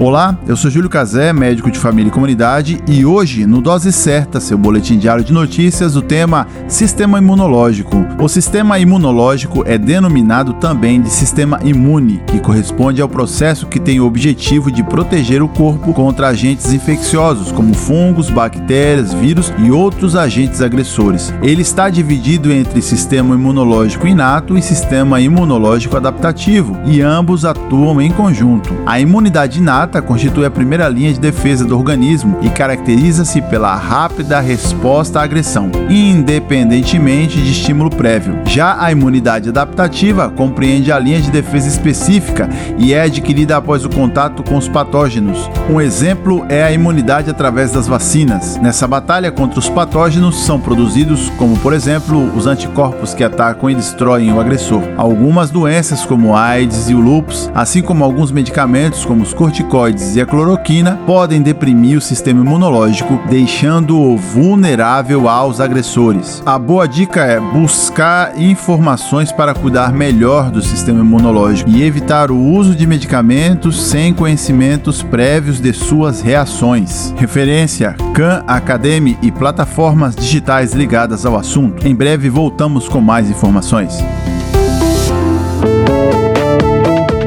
Olá, eu sou Júlio Cazé, médico de família e comunidade, e hoje, no Dose Certa, seu boletim diário de notícias, o tema Sistema Imunológico. O sistema imunológico é denominado também de sistema imune, que corresponde ao processo que tem o objetivo de proteger o corpo contra agentes infecciosos, como fungos, bactérias, vírus e outros agentes agressores. Ele está dividido entre sistema imunológico inato e sistema imunológico adaptativo, e ambos atuam em conjunto. A imunidade inata constitui a primeira linha de defesa do organismo e caracteriza-se pela rápida resposta à agressão, independentemente de estímulo prévio. Já a imunidade adaptativa compreende a linha de defesa específica e é adquirida após o contato com os patógenos. Um exemplo é a imunidade através das vacinas. Nessa batalha contra os patógenos são produzidos, como por exemplo, os anticorpos que atacam e destroem o agressor. Algumas doenças, como a AIDS e o lúpus, assim como alguns medicamentos, como os corticoides, corticoides e a cloroquina podem deprimir o sistema imunológico, deixando-o vulnerável aos agressores. A boa dica é buscar informações para cuidar melhor do sistema imunológico e evitar o uso de medicamentos sem conhecimentos prévios de suas reações. Referência: Khan Academy e plataformas digitais ligadas ao assunto. Em breve voltamos com mais informações.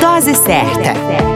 Dose certa